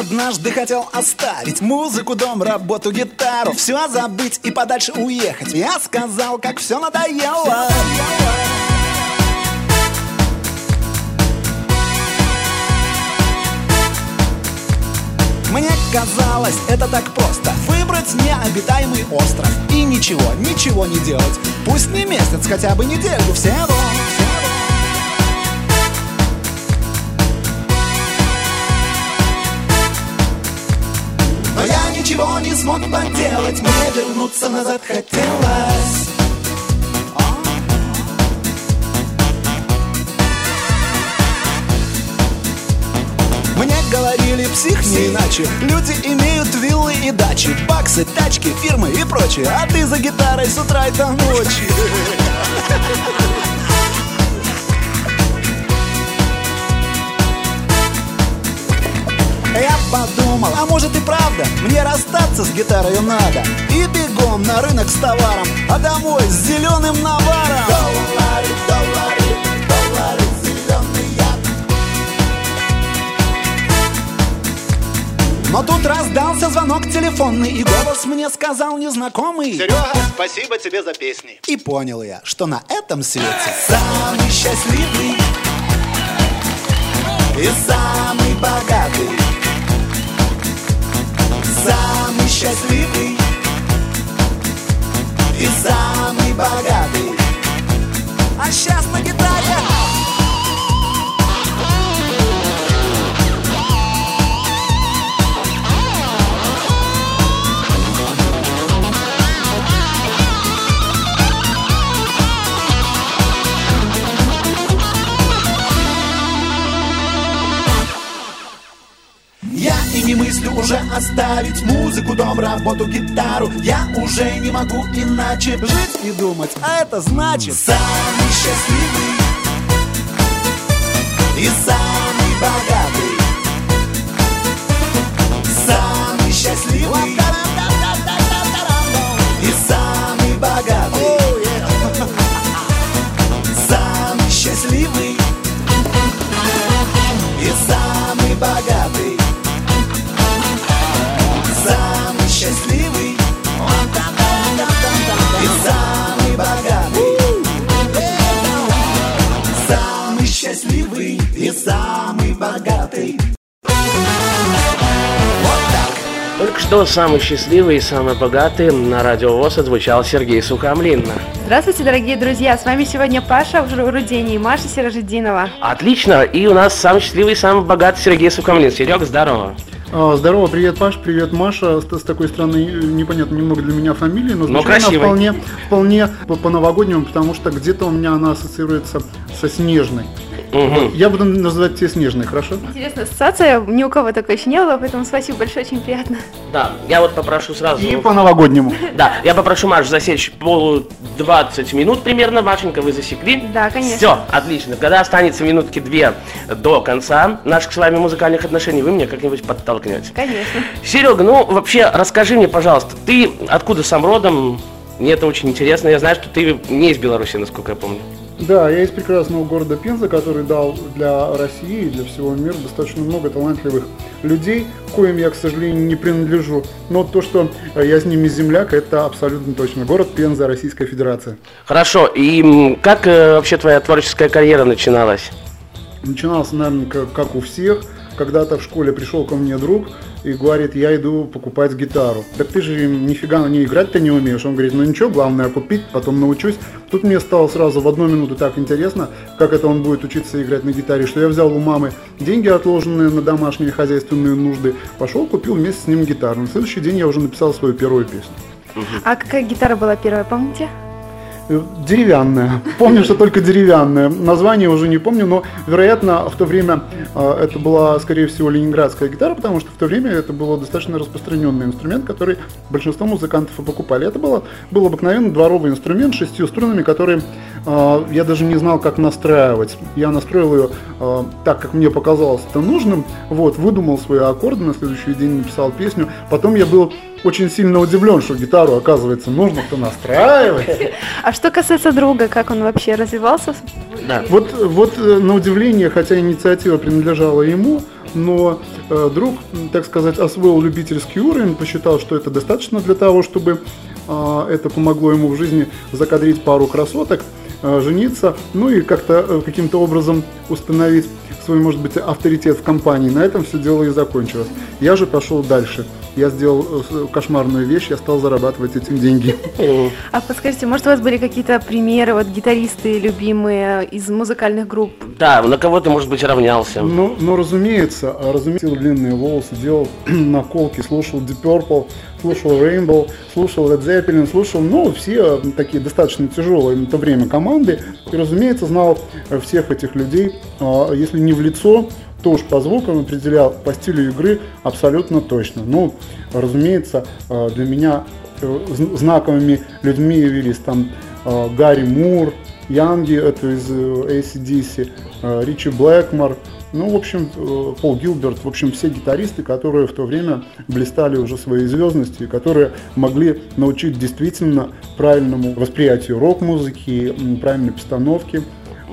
однажды хотел оставить Музыку, дом, работу, гитару Все забыть и подальше уехать. Я сказал, как все надоело. Мне казалось, это так просто. Выбрать необитаемый остров И ничего, ничего не делать. Пусть не месяц, хотя бы недельку всего. Смог поделать. Мне вернуться назад хотелось. Мне говорили псих не иначе. Люди имеют виллы и дачи Баксы, тачки, фирмы и прочее. А ты за гитарой с утра и до ночи Я подумал, а может и правда Мне расстаться с гитарой надо. И бегом на рынок с товаром А домой с зеленым наваром. Доллары, доллары, доллары, Но тут раздался звонок телефонный И голос мне сказал незнакомый. Серега, спасибо тебе за песни. И понял я, что на этом свете Самый счастливый И самый богатый счастливый И самый богатый. А сейчас на гитаре оставить музыку, дом, работу, гитару. Я уже не могу иначе жить и думать, а это значит Самый счастливый и самый богатый Самый счастливый что самый счастливый и самый богатый на радио ВОЗ отзвучал Сергей Сухомлин. Здравствуйте, дорогие друзья! С вами сегодня Паша Рудени и Маша Сиражидинова. Отлично, и у нас самый счастливый и самый богатый Сергей Сухомлин. Серега, здорово. А, Здорово, привет, Паш, привет, Маша. С, с такой странной, э, непонятно немного для меня фамилией, но звучит она вполне, вполне по- по-новогоднему, потому что где-то у меня она ассоциируется со Снежной. Я буду называть тебя Снежной, хорошо? Интересная ассоциация, ни у кого такой еще не было, поэтому спасибо большое, очень приятно. Да, я вот попрошу сразу... И по-новогоднему. Да, я попрошу Маш засечь полу 20 минут примерно, Машенька, вы засекли? Да, конечно. Все, отлично. Когда останется минутки две до конца наших с вами музыкальных отношений, вы меня как-нибудь подтолкнете. Конечно. Серега, ну вообще расскажи мне, пожалуйста, ты откуда сам родом? Мне это очень интересно. Я знаю, что ты не из Беларуси, насколько я помню. Да, я из прекрасного города Пенза, который дал для России и для всего мира достаточно много талантливых людей, коим я, к сожалению, не принадлежу. Но то, что э, я с ними земляк, это абсолютно точно. Город Пенза, Российская Федерация. Хорошо, и как э, вообще твоя творческая карьера начиналась? Начинался, наверное, как у всех. Когда-то в школе пришел ко мне друг и говорит, я иду покупать гитару. Так ты же нифига на ней играть-то не умеешь. Он говорит, ну ничего, главное купить, потом научусь. Тут мне стало сразу в одну минуту так интересно, как это он будет учиться играть на гитаре, что я взял у мамы деньги, отложенные на домашние хозяйственные нужды, пошел, купил вместе с ним гитару. На следующий день я уже написал свою первую песню. А какая гитара была первая, помните? Э, Деревянная. Помню, что только деревянная. Название уже не помню, но, вероятно, в то время э, это была, скорее всего, ленинградская гитара, потому что в то время это был достаточно распространенный инструмент, который большинство музыкантов и покупали. Это было, был обыкновенный дворовый инструмент с шестью струнами, который э, я даже не знал, как настраивать. Я настроил ее э, так, как мне показалось это нужным. Вот, выдумал свои аккорды, на следующий день написал песню. Потом я был очень сильно удивлен, что гитару, оказывается, нужно-то настраивать. А что касается друга, как он вообще развивался? Да. Вот, вот э, на удивление, хотя инициатива принадлежала ему, но э, друг, так сказать, освоил любительский уровень, посчитал, что это достаточно для того, чтобы э, это помогло ему в жизни закадрить пару красоток, э, жениться, ну и как-то э, каким-то образом установить свой, может быть, авторитет в компании. На этом все дело и закончилось. Я же пошел дальше я сделал э, кошмарную вещь, я стал зарабатывать этим деньги. А подскажите, может у вас были какие-то примеры, вот гитаристы любимые из музыкальных групп? Да, на кого ты, может быть, равнялся? Ну, ну разумеется, разумеется, длинные волосы, делал наколки, слушал Deep Purple, слушал Rainbow, слушал Led Zeppelin, слушал, ну, все такие достаточно тяжелые на то время команды. И, разумеется, знал всех этих людей, а, если не в лицо, то уж по звукам определял, по стилю игры абсолютно точно. Ну, разумеется, э, для меня э, знаковыми людьми явились там э, Гарри Мур, Янги, это из ACDC, Ричи Блэкмор, ну, в общем, Пол Гилберт, в общем, все гитаристы, которые в то время блистали уже своей звездностью, которые могли научить действительно правильному восприятию рок-музыки, правильной постановке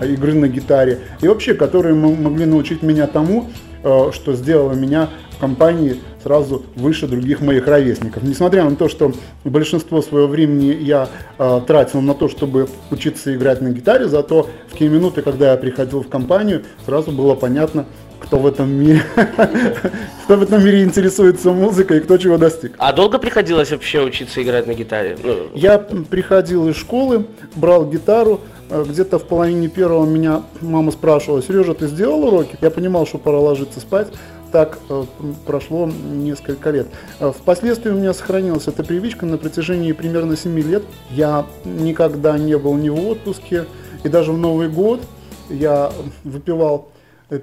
игры на гитаре, и вообще, которые могли научить меня тому, э, что сделало меня в компании сразу выше других моих ровесников. Несмотря на то, что большинство своего времени я э, тратил на то, чтобы учиться играть на гитаре, зато в те минуты, когда я приходил в компанию, сразу было понятно, кто в этом мире, кто в этом мире интересуется музыкой и кто чего достиг. А долго приходилось вообще учиться играть на гитаре? Ну... Я приходил из школы, брал гитару, где-то в половине первого меня мама спрашивала, Сережа, ты сделал уроки? Я понимал, что пора ложиться спать. Так э, прошло несколько лет. Э, впоследствии у меня сохранилась эта привычка на протяжении примерно 7 лет. Я никогда не был ни в отпуске, и даже в Новый год я выпивал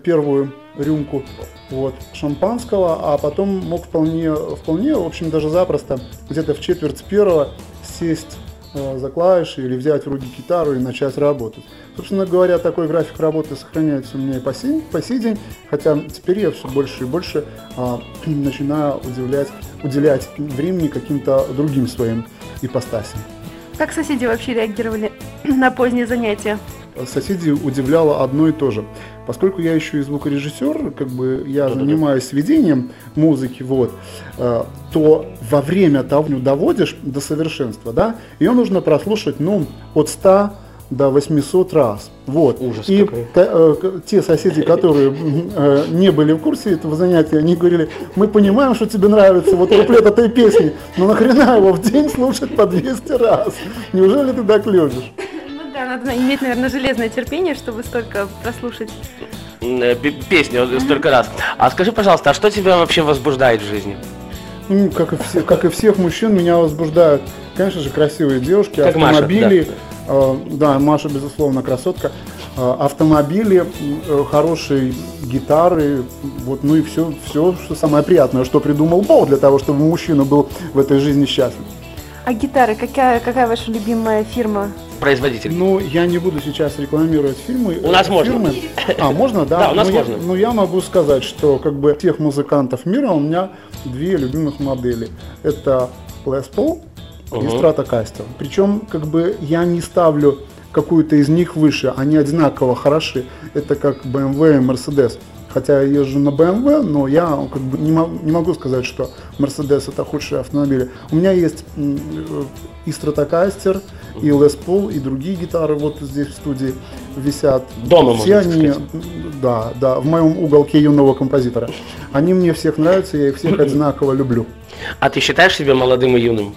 первую рюмку вот, шампанского, а потом мог вполне, вполне, в общем, даже запросто, где-то в четверть первого сесть Э, за клавиши или взять в руки гитару и начать работать. Собственно говоря, такой график работы сохраняется у меня и по сей, по сей день, хотя теперь я все больше и больше а, начинаю удивлять, уделять времени каким-то другим своим ипостасям. Как соседи вообще реагировали на поздние занятия? Соседи удивляло одно и то же. Поскольку я еще и звукорежиссер, как бы я занимаюсь ведением музыки, вот, э, то во время того доводишь до совершенства, да, ее нужно прослушать, ну, от 100 до 800 раз. Вот. Ужас и э, те соседи, которые э, не были в курсе этого занятия, они говорили, мы понимаем, что тебе нравится вот куплет этой песни, но нахрена его в день слушать по 200 раз? Неужели ты так любишь? Надо иметь, наверное, железное терпение, чтобы столько прослушать э, песню столько раз. А скажи, пожалуйста, а что тебя вообще возбуждает в жизни? Ну, как и, все, как и всех мужчин, меня возбуждают, конечно же, красивые девушки, как автомобили. Маша, да. Э, да, Маша, безусловно, красотка. Э, автомобили, э, хорошие гитары, вот, ну и все, все, что самое приятное, что придумал Бог для того, чтобы мужчина был в этой жизни счастлив. А гитары, какая, какая ваша любимая фирма? Производитель. Ну, я не буду сейчас рекламировать фильмы. У нас фирмы. можно. А, можно, да? Да, у нас ну, можно. Я, ну, я могу сказать, что как бы тех музыкантов мира у меня две любимых модели. Это Les Paul и Stratocaster. Причем, как бы, я не ставлю какую-то из них выше, они одинаково хороши. Это как BMW и Mercedes хотя я езжу на BMW, но я как бы не, могу, не могу сказать, что Mercedes это худшие автомобили. У меня есть и Stratocaster, и Les Paul, и другие гитары вот здесь в студии висят. Дома, все они, сказать. да, да, в моем уголке юного композитора. Они мне всех нравятся, я их всех одинаково люблю. А ты считаешь себя молодым и юным?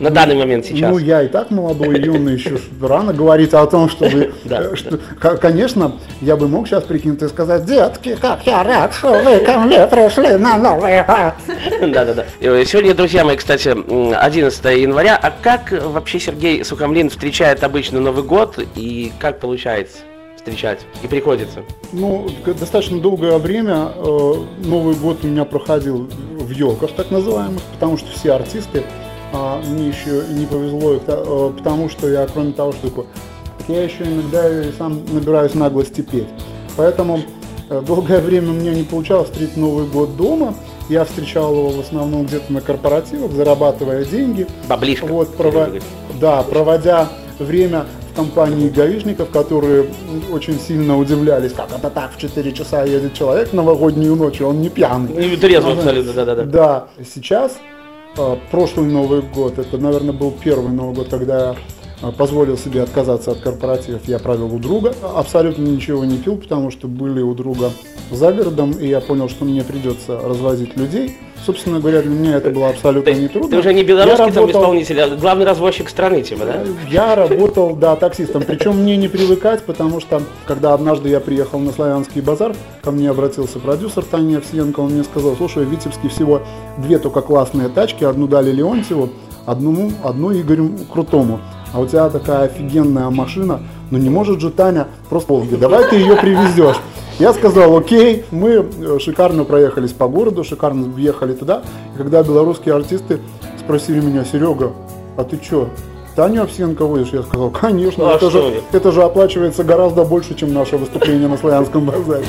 На данный момент сейчас? Ну, я и так молодой, юный, еще рано говорить о том, чтобы... Э, что, конечно, я бы мог сейчас прикинуть и сказать, детки, как я рад, что вы ко мне пришли на Новый год. Да-да-да. Сегодня, друзья мои, кстати, 11 января. А как вообще Сергей Сухомлин встречает обычно Новый год и как получается? встречать и приходится? Ну, достаточно долгое время э, Новый год у меня проходил в елках так называемых, потому что все артисты а, мне еще не повезло, э, потому что я, кроме того, что такое, я еще иногда сам набираюсь наглости петь. Поэтому э, долгое время у меня не получалось встретить Новый год дома. Я встречал его в основном где-то на корпоративах, зарабатывая деньги. Баблишко. Вот, прово... Да, проводя время в компанией гаишников, которые очень сильно удивлялись, как это так в 4 часа едет человек новогоднюю ночь, и он не пьяный. Не трезво абсолютно, да-да-да. Да, сейчас, прошлый Новый год, это, наверное, был первый Новый год, когда позволил себе отказаться от корпоративов, я провел у друга. Абсолютно ничего не пил, потому что были у друга за городом, и я понял, что мне придется развозить людей. Собственно говоря, для меня это было абсолютно не трудно. ты уже не Я белорусский там работал- исполнитель, а главный развозчик страны, типа, да? я работал, да, таксистом. Причем мне не привыкать, потому что, когда однажды я приехал на Славянский базар, ко мне обратился продюсер Таня Овсиенко, он мне сказал, слушай, в Витебске всего две только классные тачки, одну дали Леонтьеву, одну, одну Игорю Крутому. А у тебя такая офигенная машина, ну не может же Таня просто Волги, давай ты ее привезешь. Я сказал, окей, мы э, шикарно проехались по городу, шикарно въехали туда. И когда белорусские артисты спросили меня, Серега, а ты что, Таню Овсенко водишь? Я сказал, конечно, Ну, а это, же, это же оплачивается гораздо больше, чем наше выступление на Славянском базаре.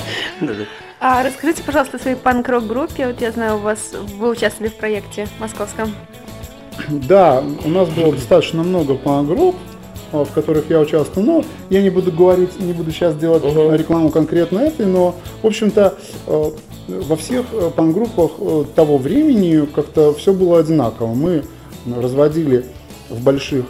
А расскажите, пожалуйста, о своей панк-рок группе. Вот я знаю, у вас вы участвовали в проекте московском. Да, у нас было достаточно много панк-групп, а, в которых я участвовал. Но я не буду говорить, не буду сейчас делать Мгм. рекламу конкретно этой, но, в общем-то, э, во всех панк-группах э, того времени как-то все было одинаково. Мы разводили в больших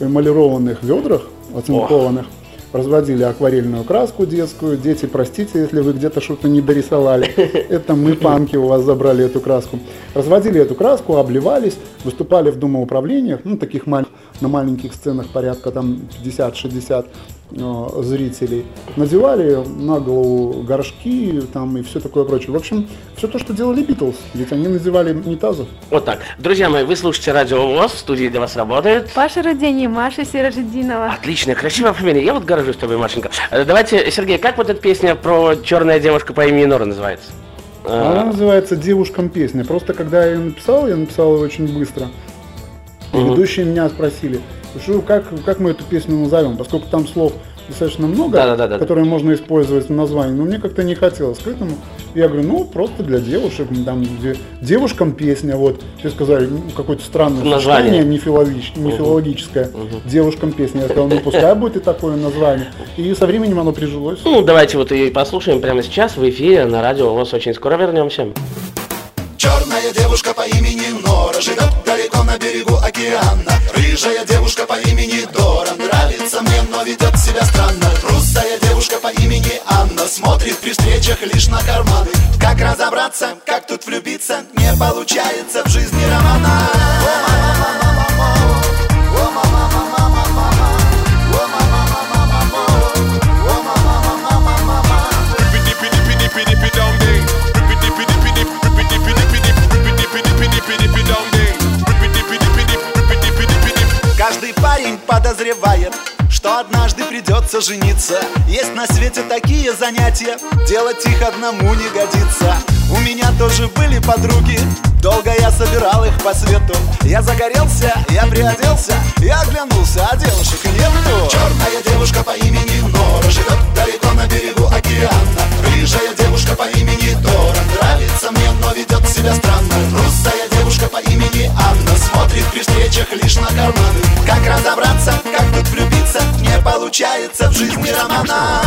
эмалированных ведрах, оцинкованных, разводили акварельную краску детскую. Дети, простите, если вы где-то что-то не дорисовали. Это мы, панки, у вас забрали эту краску. Разводили эту краску, обливались, выступали в домоуправлениях, ну, таких на маленьких сценах порядка там 50-60 э, зрителей. Надевали на голову горшки там и все такое прочее. В общем, все то, что делали Битлз, ведь они надевали унитазов. Вот так. Друзья мои, вы слушаете Радио ВОЗ, в студии для вас работает. Паша Родени, Маша Сирожединова. Отличная, красивая фамилия. Я вот горжусь тобой, Машенька. Э, Давайте, Сергей, как вот эта песня про черная девушка по имени Нора называется? Она Э, называется «Девушкам песня». Просто когда я ее написал, я написал ее очень быстро. И ведущие меня спросили, что, как, как мы эту песню назовем, поскольку там слов достаточно много, Да-да-да-да. которые можно использовать в названии, но мне как-то не хотелось к этому. Я говорю, ну, просто для девушек, там, где- девушкам песня, вот. Все сказали, ну, какое-то странное Название. не, филологич- не филологическое, девушкам песня. Я сказал, ну, пускай будет и такое название. И со временем оно прижилось. Ну, давайте вот и послушаем прямо сейчас в эфире на Радио ВОЗ. Очень скоро вернемся. Черная девушка по имени Нора Живет далеко на берегу океана. Рыжая девушка по имени Дора Нравится мне, но ведет себя странно. Русая девушка по имени Анна Смотрит при встречах лишь на карманы Как разобраться, как тут влюбиться Не получается в жизни романа. О, мама, мама, мама, о, подозревает, что однажды придется жениться. Есть на свете такие занятия, делать их одному не годится. У меня тоже были подруги, долго я собирал их по свету. Я загорелся, я приоделся, я оглянулся, а девушек нету. Черная девушка по имени Нора живет далеко на берегу океана Рыжая девушка по имени Дора нравится мне, но ведет себя странно. Русая девушка по имени Анна смотрит при встречах лишь на карманы. Как разобраться, как тут влюбиться, не получается в жизни романа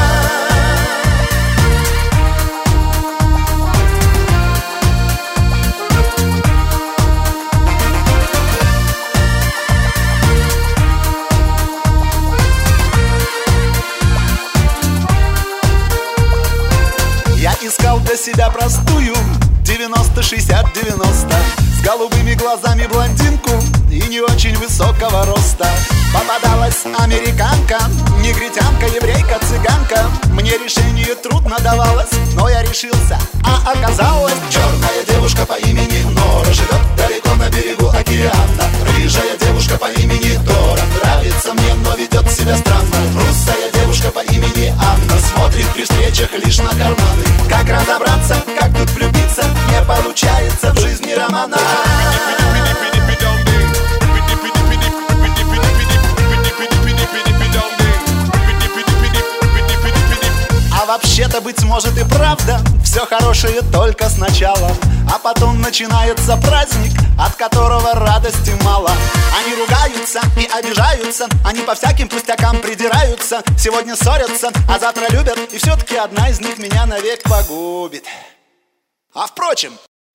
себя простую. 90-60-90 С голубыми глазами блондинку И не очень высокого роста. Попадалась американка Негритянка, еврейка, цыганка. Мне решение трудно давалось Но я решился, а оказалось Черная девушка по имени Нора Живет далеко на берегу океана. Рыжая девушка по имени Дора Нравится мне, но ведет себя странно. Русая девушка по имени Анна Смотрит при встречах лишь на карманы. Как разобраться, как тут влюбиться Не получается в жизни романа Вообще-то, быть может и правда. Все хорошее только сначала А потом начинается праздник От которого радости мало. Они ругаются и обижаются Они по всяким пустякам придираются. Сегодня ссорятся, а завтра любят И все-таки одна из них меня навек погубит. А впрочем,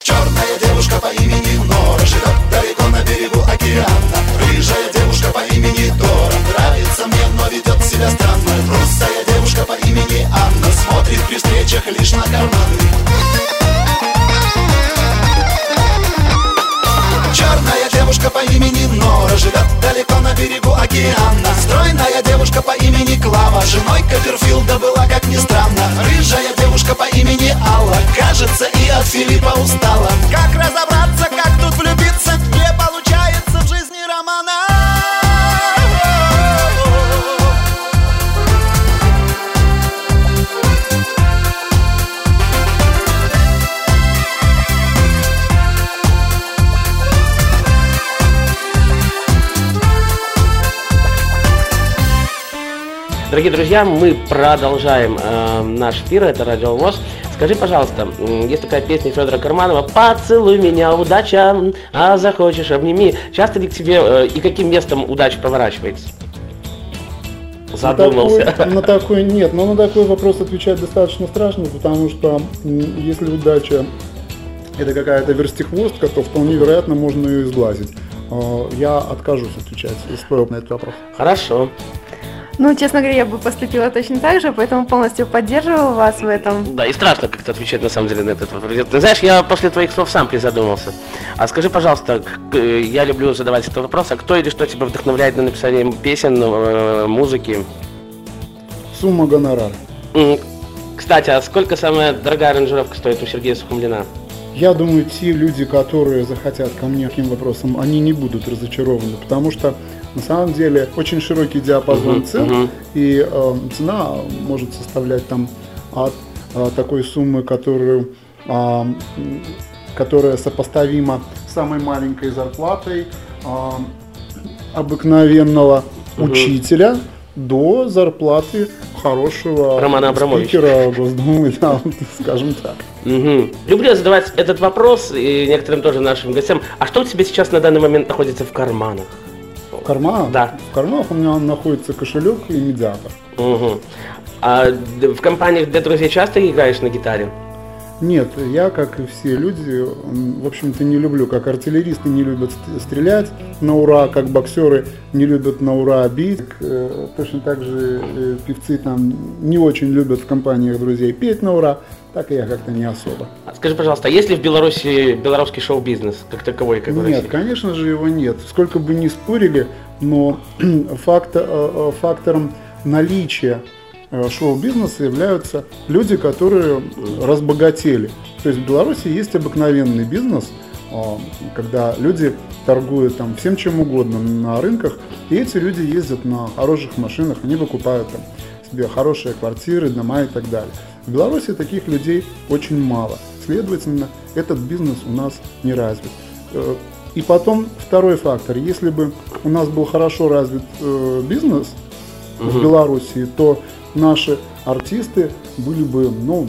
Черная девушка по имени Нора Живет далеко на берегу океана. Рыжая девушка по имени Тора Нравится мне, но ведет себя странно. Русая девушка по имени Анна Смотрит при встречах лишь на карманы Черная девушка по имени Нора Живет далеко на берегу океана. Стройная девушка по имени Клава Женой Копперфилда была, как ни странно. Рыжая девушка по имени Алла Кажется, и от Филиппа устала. Как разобраться, как тут влюбиться Не получается в жизни романа Дорогие друзья, мы продолжаем э, наш эфир, это Радио ВОЗ. Скажи, пожалуйста, есть такая песня Федора Карманова «Поцелуй меня, удача, а захочешь, обними». Часто ли к тебе э, и каким местом удача поворачивается? Задумался. На такой, на такой нет, но на такой вопрос отвечать достаточно страшно, потому что если удача это какая-то верстихвостка, то вполне вероятно можно ее изглазить. Э, Я откажусь отвечать на этот вопрос. Хорошо. Ну, честно говоря, я бы поступила точно так же, поэтому полностью поддерживаю вас в этом. Да, и страшно как-то отвечать на самом деле на этот вопрос. Ты знаешь, я после твоих слов сам призадумался. А скажи, пожалуйста, э, я люблю задавать этот вопрос, а кто или что тебя вдохновляет на написание песен, э, музыки? Сумма гонорара. М, Кстати, а сколько самая дорогая аранжировка стоит у Сергея Сухомлина? Я думаю, те люди, которые захотят ко мне таким вопросом, они не будут разочарованы, потому что на самом деле очень широкий диапазон Мгм, цен, мгм. и э, цена может составлять там от э, такой суммы, которую, м, которая сопоставима с самой маленькой зарплатой а, обыкновенного Мгм. учителя до зарплаты хорошего Романа Абрамовича. спикера Госдумы, да, скажем так. Мгм. Люблю задавать этот вопрос и некоторым тоже нашим гостям. А что у тебя сейчас на данный момент находится в карманах? Карманах? Да. В карманах у меня находится кошелек и медиатор. Мгм. А в компаниях для друзей часто играешь на гитаре? Нет, я, как и все люди, в общем-то, не люблю, как артиллеристы не любят ст- стрелять на ура, как боксеры не любят на ура бить. Э, Точно так же э, певцы там не очень любят в компаниях друзей петь на ура, так и я как-то не особо. А Скажи, пожалуйста, а есть ли в Беларуси белорусский шоу-бизнес как таковой, как Нет, конечно же его нет. Сколько бы ни спорили, но факт- э, фактором наличия шоу-бизнеса являются люди, которые разбогатели. То есть в Беларуси есть обыкновенный бизнес, а, когда люди торгуют там всем чем угодно на рынках, и эти люди ездят на хороших машинах, они выкупают там себе хорошие квартиры, дома и так далее. В Беларуси таких людей очень мало. Следовательно, этот бизнес у нас не развит. Э, И потом второй фактор. Если бы у нас был хорошо развит э, бизнес в Беларуси, то наши артисты были бы, ну,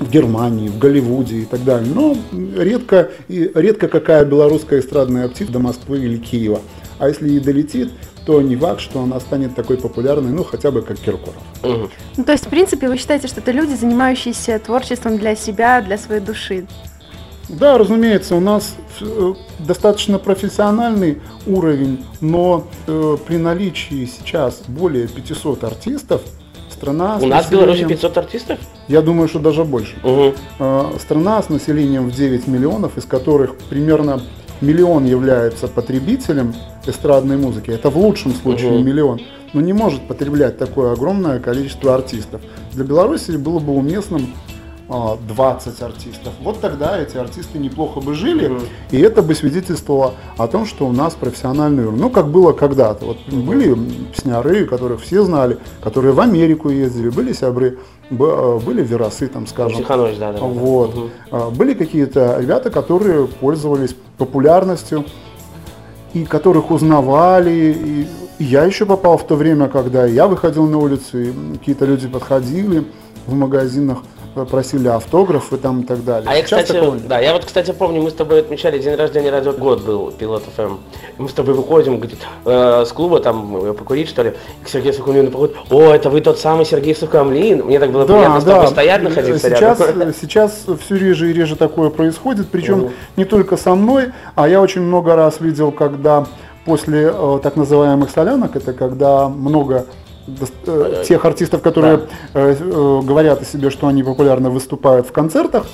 в Германии, в Голливуде и так далее. Но редко, и редко какая белорусская эстрадная птица до Москвы или Киева. А если и долетит, то не факт, что она станет такой популярной, ну, хотя бы как Киркоров. Ну, то есть, в принципе, вы считаете, что это люди, занимающиеся творчеством для себя, для своей души. Да, разумеется, у нас э, достаточно профессиональный уровень, но э, при наличии сейчас более 500 артистов, страна... У нас в Беларуси населением- 500 артистов? Я думаю, что даже больше. Э, страна с населением в 9 миллионов, из которых примерно миллион является потребителем эстрадной музыки. Это в лучшем случае Мгм. миллион. Но не может потреблять такое огромное количество артистов. Для Беларуси было бы уместным 20 артистов. Вот тогда эти артисты неплохо бы жили, Мгм. и это бы свидетельствовало о том, что у нас профессиональный уровень. Ну, как было когда-то. Вот были м, песняры, которых все знали, которые в Америку ездили, были сябры, э, были веросы, там, скажем. Тиханович, да, да. Вот. А, Были какие-то ребята, которые пользовались популярностью и которых узнавали. И я еще попал в то время, когда я выходил на улицу, и какие-то люди подходили в магазинах, просили автографы там и так далее. А я, Сейчас кстати, да, я вот, кстати, помню, мы с тобой отмечали день рождения радио год был, Пилот ФМ. Мы с тобой выходим, говорит, э, с клуба там э, покурить, что ли, и к Сергею Сухомлину подходит, о, это вы тот самый Сергей Сухомлин. Мне так было приятно с тобой стоять, находиться сейчас, рядом. Сейчас все реже и реже такое происходит, причем Мгм. не только со мной, а я очень много раз видел, когда после э, так называемых солянок, это когда много э, тех артистов, которые э, э, говорят о себе, что они популярно выступают в концертах,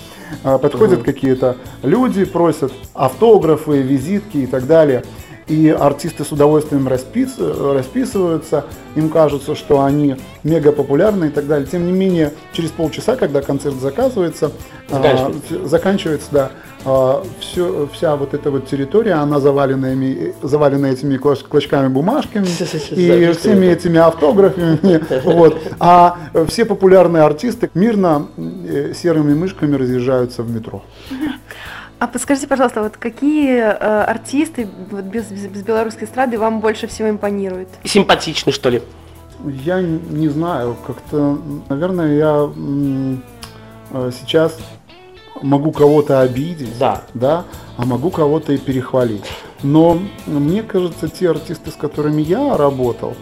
э, подходят какие-то люди, просят автографы, визитки и так далее. И артисты с удовольствием распис- э, расписываются, им кажется, что они мега популярны и так далее. Тем не менее, через полчаса, когда концерт заказывается, а, Заканчивается. ф- заканчивается, да, а, всё- вся вот эта вот территория, она завалена, ими- завалена этими клоч- клочками бумажками и всеми этими автографами. Вот. А все популярные артисты мирно э, серыми мышками разъезжаются в метро. А подскажите, пожалуйста, вот какие э, артисты вот без, без, без белорусской эстрады вам больше всего импонируют? Симпатичный, что ли? Я не знаю, как-то, наверное, я э, сейчас могу кого-то обидеть, Да. да, а могу кого-то и перехвалить. Но мне кажется, те артисты, с которыми я работал,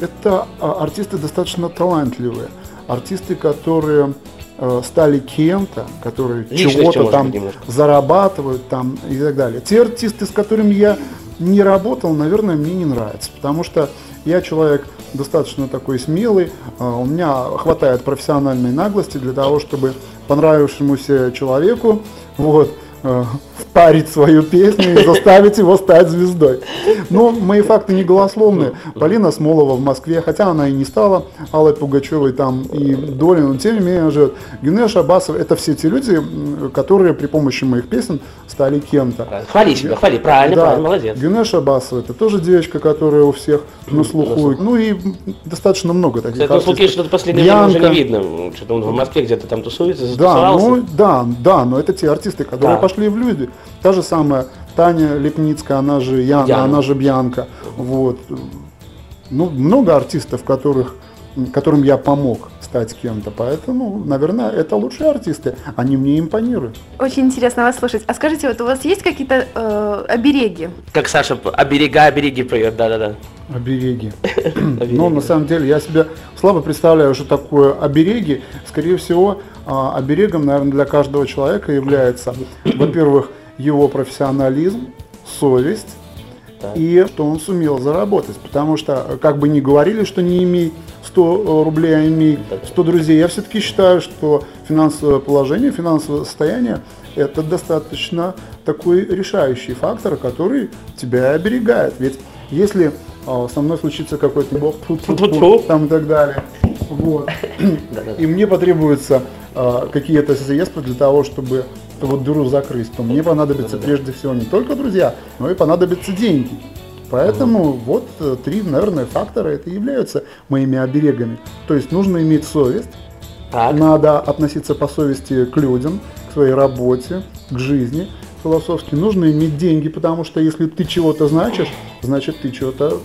это а, артисты достаточно талантливые, артисты, которые э, стали кем-то, которые чего-то там немножко. зарабатывают там и так далее. Те артисты, с которыми я не работал, наверное, мне не нравятся, потому что я человек достаточно такой смелый, а, у меня хватает профессиональной наглости для того, чтобы понравившемуся человеку вот, впарить свою песню и заставить его стать звездой. Но мои факты не голословные. Полина Смолова в Москве, хотя она и не стала Аллой Пугачевой там и Долей, но тем не менее живет. Гюнеш Абасов, это все те люди, которые при помощи моих песен стали кем-то. Хвали себя, хвали, правильно, правильно, молодец. Гюнеш Абасова, это тоже девочка, которая у всех на слуху. Ну и достаточно много таких Кстати, ну, артистов. что-то последнее время уже не видно. Что-то он в Москве где-то там тусуется, Да, ну, да, да, но это те артисты, которые Да. Пошли в люди. Та же самая Таня Лепницкая, она же Яна, Яна. она же Бьянка. Вот. Ну, много артистов, которых, которым я помог стать кем-то. Поэтому, наверное, это лучшие артисты. Они мне импонируют. Очень интересно вас слушать. А скажите, вот у вас есть какие-то э, обереги? Как Саша, оберегай, обереги поет, да-да-да. Обереги. Обереги. Ну, на самом деле, я себе слабо представляю, что такое обереги. Скорее всего, оберегом, наверное, для каждого человека является, во-первых, его профессионализм, совесть Так. и что он сумел заработать. Потому что, как бы ни говорили, что не имей 100 рублей, а имей 100 друзей, я все-таки считаю, что финансовое положение, финансовое состояние – это достаточно такой решающий фактор, который тебя оберегает. Ведь если а, со мной случится какой-то бог там и так далее, вот, и мне потребуются а, какие-то средства для того, чтобы эту вот дыру закрыть, то мне понадобится прежде всего не только друзья, но и понадобятся деньги. Поэтому вот э, три, наверное, фактора это являются моими оберегами. То есть нужно иметь совесть, Так. надо относиться по совести к людям, к своей работе, к жизни философски. Нужно иметь деньги, потому что если ты чего-то значишь, значит ты чего-то,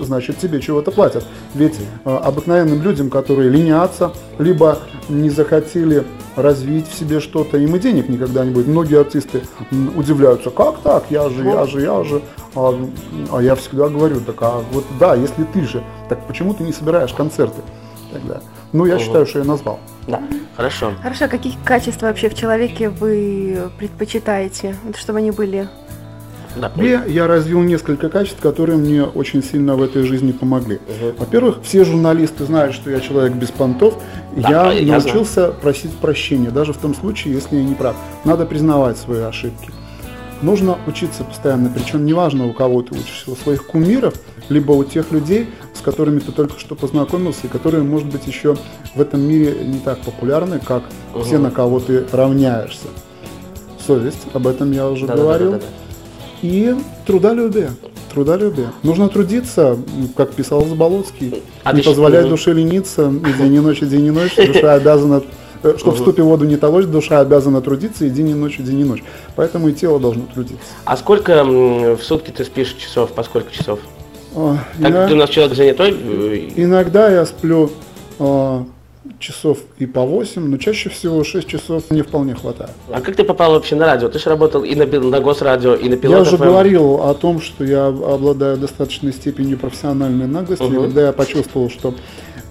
значит тебе чего-то платят. Ведь э, обыкновенным людям, которые ленятся, либо не захотели развить в себе что-то, им и денег никогда не будет. Многие артисты удивляются, как так, я же, я же, я же. А, а я всегда говорю, так а вот да, если ты же, так почему ты не собираешь концерты тогда? Ну, я считаю, что я назвал. Да, хорошо. Хорошо, а какие качества вообще в человеке вы предпочитаете, чтобы они были? Да. себе я развил несколько качеств, которые мне очень сильно в этой жизни помогли. Мгм. Во-первых, все журналисты знают, что я человек без понтов. Да, я я научился просить прощения, даже в том случае, если я не прав. Надо признавать свои ошибки. Нужно учиться постоянно, причем неважно, у кого ты учишься, у своих кумиров, либо у тех людей, с которыми ты только что познакомился, и которые, может быть, еще в этом мире не так популярны, как все, на кого ты равняешься. Совесть, об этом я уже говорил. Да-да-да-да-да. И трудолюбие. Трудолюбие. Нужно трудиться, как писал Заболоцкий, А не Мгм. душе лениться, и день и ночь, и день и ночь, душа обязана, э, чтоб в ступе воду не толочь, душа обязана трудиться и день и ночь, и день и ночь. Поэтому и тело должно трудиться. А сколько в сутки ты спишь часов, по сколько часов? А, Так я- ты у нас человек занятой. э, Иногда я сплю а, часов и по 8, но чаще всего 6 часов мне вполне хватает. А как ты попал вообще на радио? Ты же работал и на, на Госрадио, и на Я Пилот уже FM. говорил о том, что я обладаю достаточной степенью профессиональной наглости. Мгм. Когда я почувствовал, что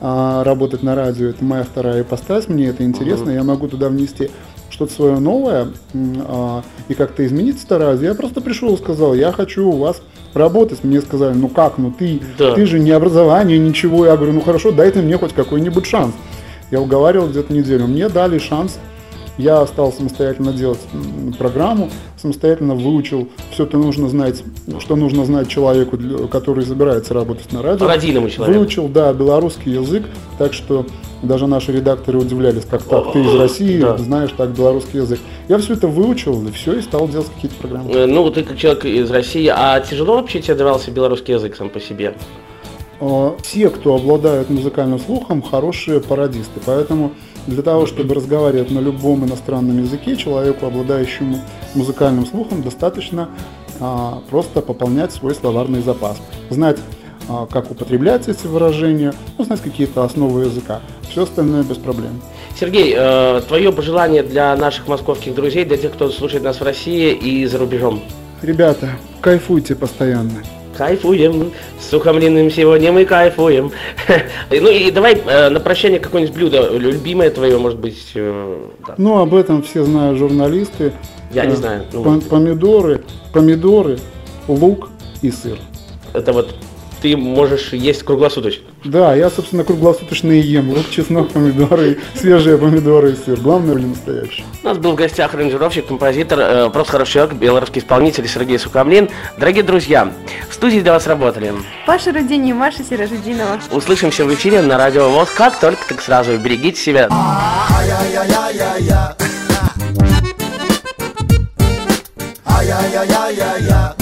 а, работать на радио это моя вторая ипостась, мне это интересно, я могу туда внести что-то свое новое а, и как-то изменить стараюсь. Я просто пришел и сказал, я хочу у вас работать. Мне сказали, ну как, ну ты, Да. ты же не образование, ничего. Я говорю, ну хорошо, дайте мне хоть какой-нибудь шанс. Я уговаривал где-то неделю. Мне дали шанс я стал самостоятельно делать программу, самостоятельно выучил все, что нужно знать, что нужно знать человеку, который собирается работать на радио. Родийному человеку. Выучил, да, белорусский язык, так что даже наши редакторы удивлялись, как так, ты из России, Да. знаешь так белорусский язык. Я все это выучил, и все, и стал делать какие-то программы. Э, Ну, ты как человек из России, а тяжело вообще тебе давался белорусский язык сам по себе? А, Все, кто обладают музыкальным слухом, хорошие пародисты. Поэтому для того, чтобы разговаривать на любом иностранном языке, человеку, обладающему музыкальным слухом, достаточно а, просто пополнять свой словарный запас. Знать, а, как употреблять эти выражения, ну, знать какие-то основы языка. Все остальное без проблем. Сергей, э, твое пожелание для наших московских друзей, для тех, кто слушает нас в России и за рубежом? Ребята, кайфуйте постоянно. Кайфуем, с сухомлиным сегодня мы кайфуем. Ну и давай э, на прощание какое-нибудь блюдо, любимое твое, может быть, э. Ну, об этом все знают журналисты. Я не Э, знаю, ну, пом- помидоры, помидоры, лук и сыр. это вот ты можешь есть круглосуточно. Да, я, собственно, круглосуточно и ем лук, чеснок, помидоры, свежие помидоры и сыр. Главное, были настоящие. У нас был в гостях аранжировщик, композитор, э, просто хороший человек, белорусский исполнитель Сергей Сухомлин. Дорогие друзья, в студии для вас работали. Паша Рудини и Маша Сиражидинова. Услышимся в эфире на радио ВОЗ. Как только, так сразу. Берегите себя. Ай-яй-яй-яй-яй.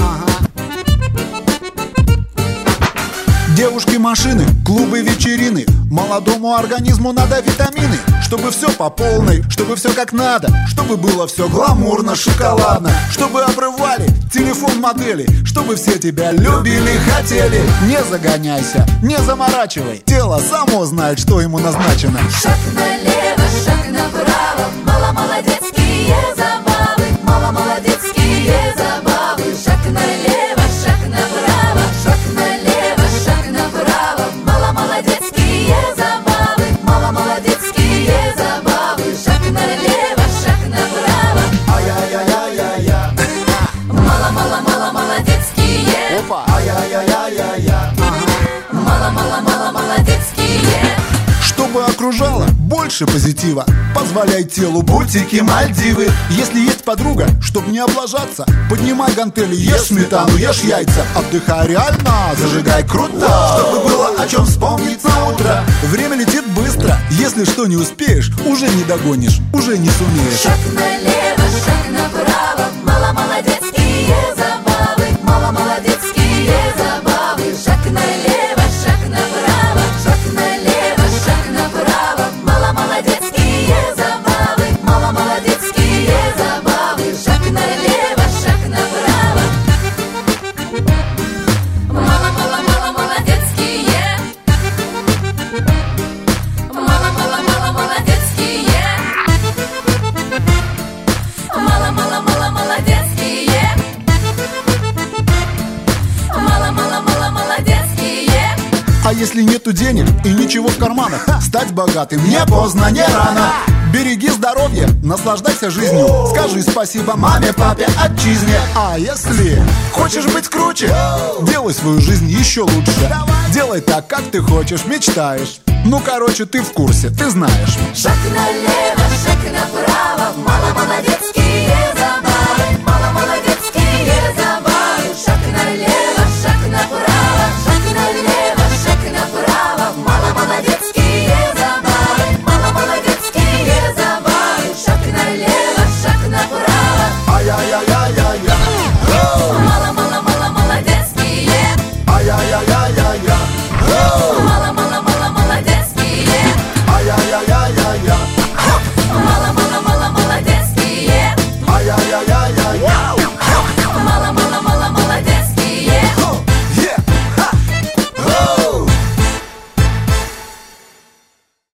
Девушки, машины, клубы, вечерины. Молодому организму надо витамины Чтобы все по полной, чтобы все как надо Чтобы было все гламурно, шоколадно. Чтобы обрывали телефон модели Чтобы все тебя любили, хотели. Не загоняйся, не заморачивай. Тело само знает, что ему назначено. Шаг налево, шаг направо, окружало больше позитива. Позволяй телу бутики Мальдивы. Если есть подруга, чтоб не облажаться Поднимай гантели, ешь сметану, ешь яйца. Отдыхай реально, зажигай круто Чтобы было о чем вспомнить на утро. Время летит быстро, если что не успеешь Уже не догонишь, уже не сумеешь. Шаг налево, шаг направо, мало молодецкие забавы, если нету денег и ничего в карманах? Стать богатым не поздно, не рано. Береги здоровье, наслаждайся жизнью Скажи спасибо маме, папе, отчизне А если хочешь быть круче, делай свою жизнь еще лучше Делай так, как ты хочешь, мечтаешь Ну, короче, ты в курсе, ты знаешь Шаг налево, шаг направо, мало молодецкий